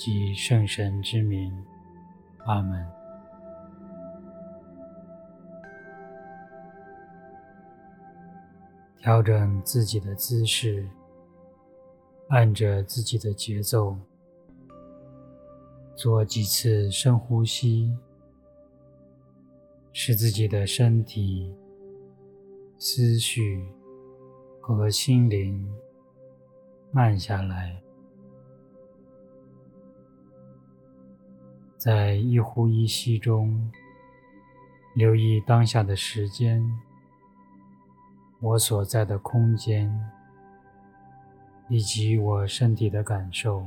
及圣神之名，阿门。调整自己的姿势，按着自己的节奏，做几次深呼吸，使自己的身体、思绪和心灵慢下来。在一呼一吸中，留意当下的时间。我所在的空间，以及我身体的感受。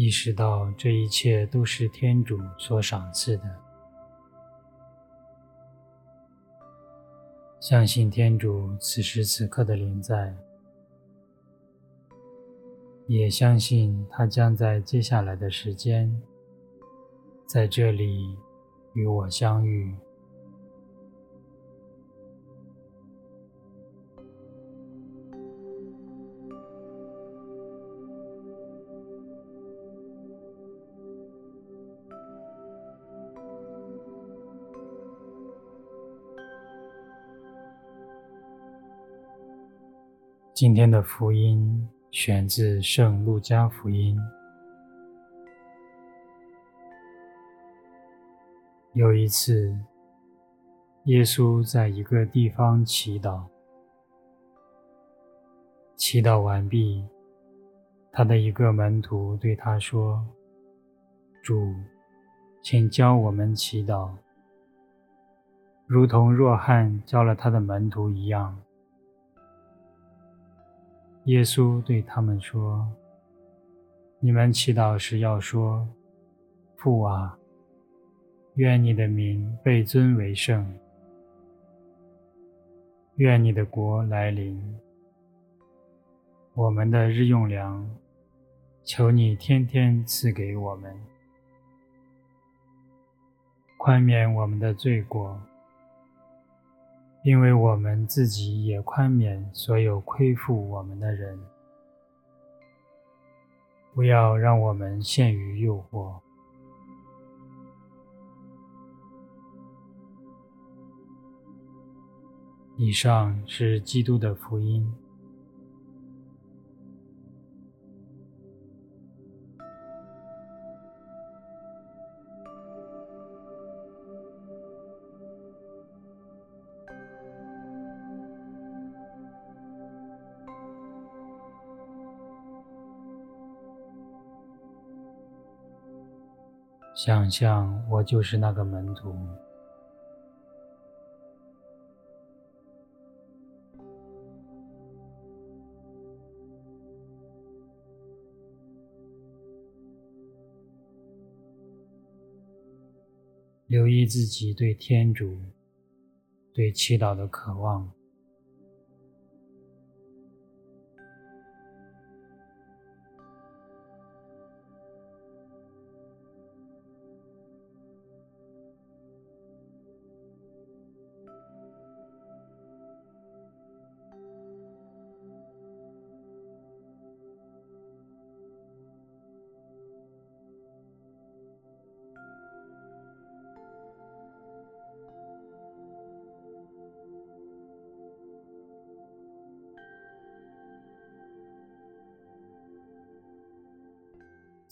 意识到这一切都是天主所赏赐的。相信天主此时此刻的临在，也相信他将在接下来的时间，在这里与我相遇。今天的福音选自《圣路加福音》。有一次，耶稣在一个地方祈祷，祈祷完毕，他的一个门徒对他说：“主，请教我们祈祷，如同若翰教了他的门徒一样。”耶稣对他们说：“你们祈祷时要说，父啊，愿你的名被尊为圣，愿你的国来临。我们的日用粮，求你天天赐给我们，宽免我们的罪过。”因为我们自己也宽免所有亏负我们的人，不要让我们陷于诱惑。以上是基督的福音。想象我就是那个门徒，留意自己对天主、对祈祷的渴望。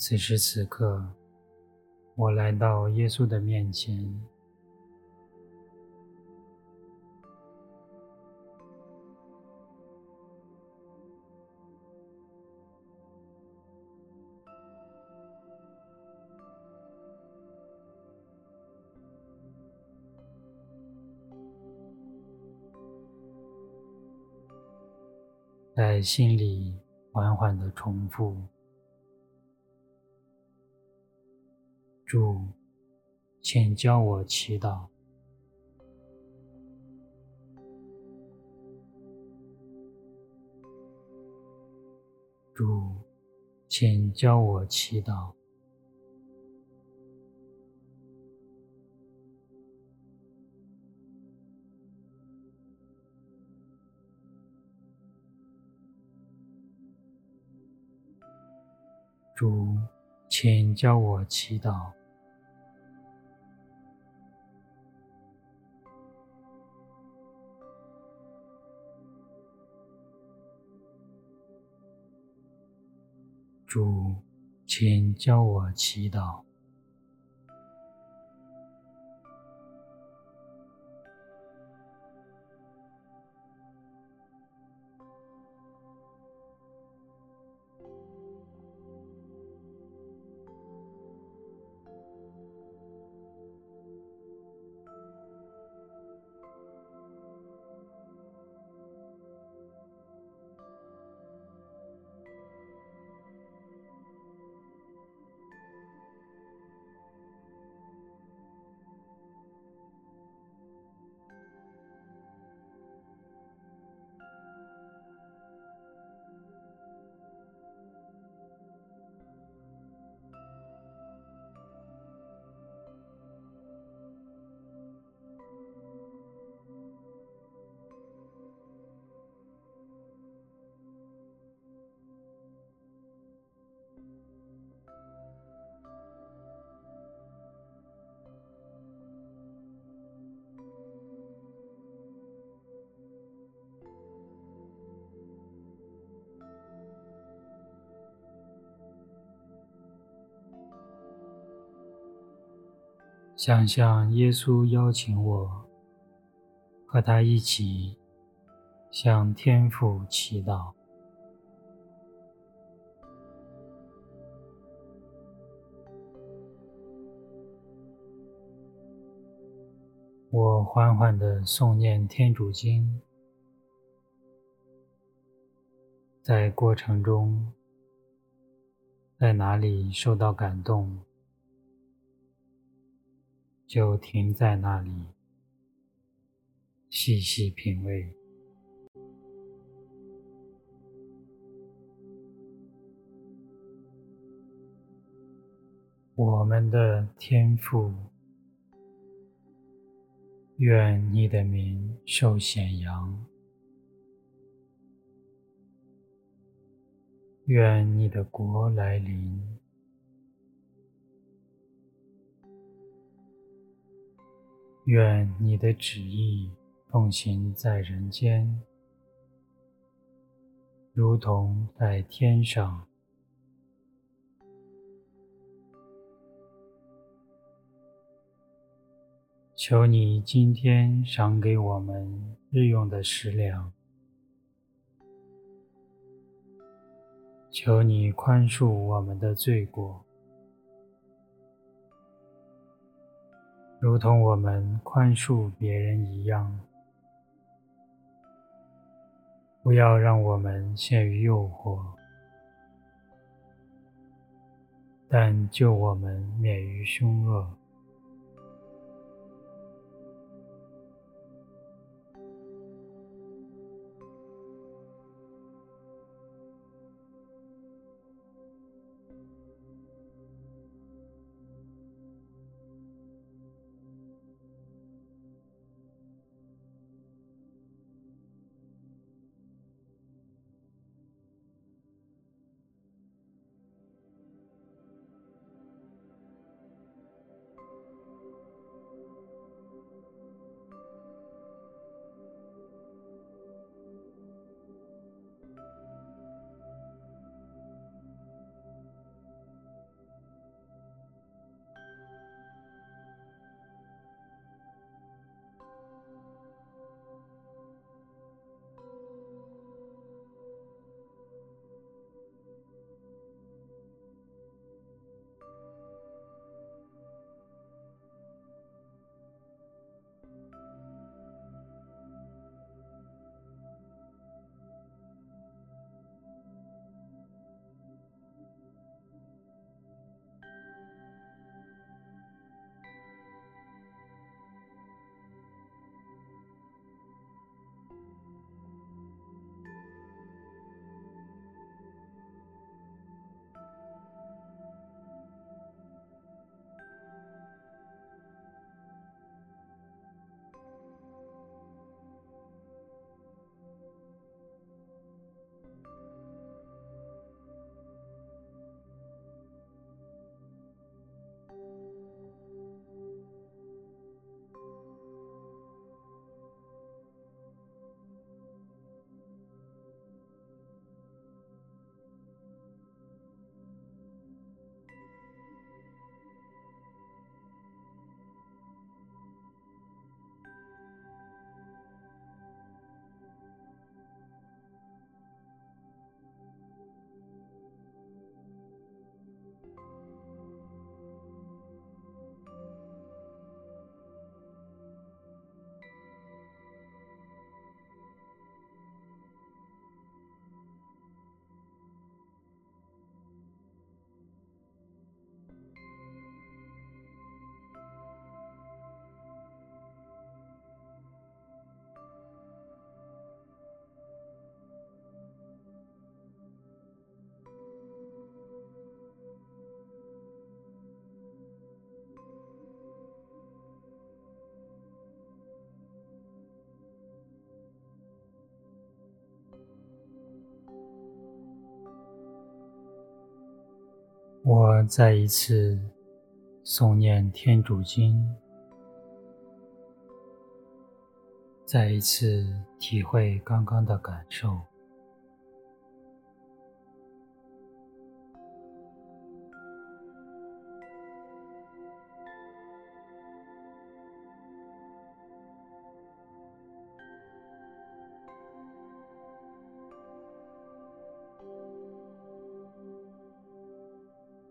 此时此刻我来到耶稣的面前。在心里缓缓的重复主，请教我祈祷。”主，请教我祈祷。主，请教我祈祷。主，请教我祈祷。想象耶稣邀请我和他一起向天父祈祷。我缓缓地诵念天主经，在过程中，在哪里受到感动，就停在那里，细细品味。我们的天赋，愿你的名受显扬，愿你的国来临。愿你的旨意奉行在人间，如同在天上。求你今天赏给我们日用的食粮，求你宽恕我们的罪过。如同我们宽恕别人一样，不要让我们陷于诱惑，但救我们免于凶恶。我再一次诵念天主经，再一次体会刚刚的感受。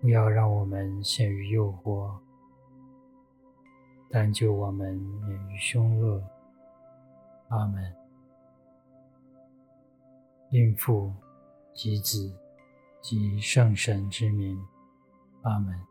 不要让我们陷于诱惑，但救我们免于凶恶。阿门。应父及子及圣神之名。阿门。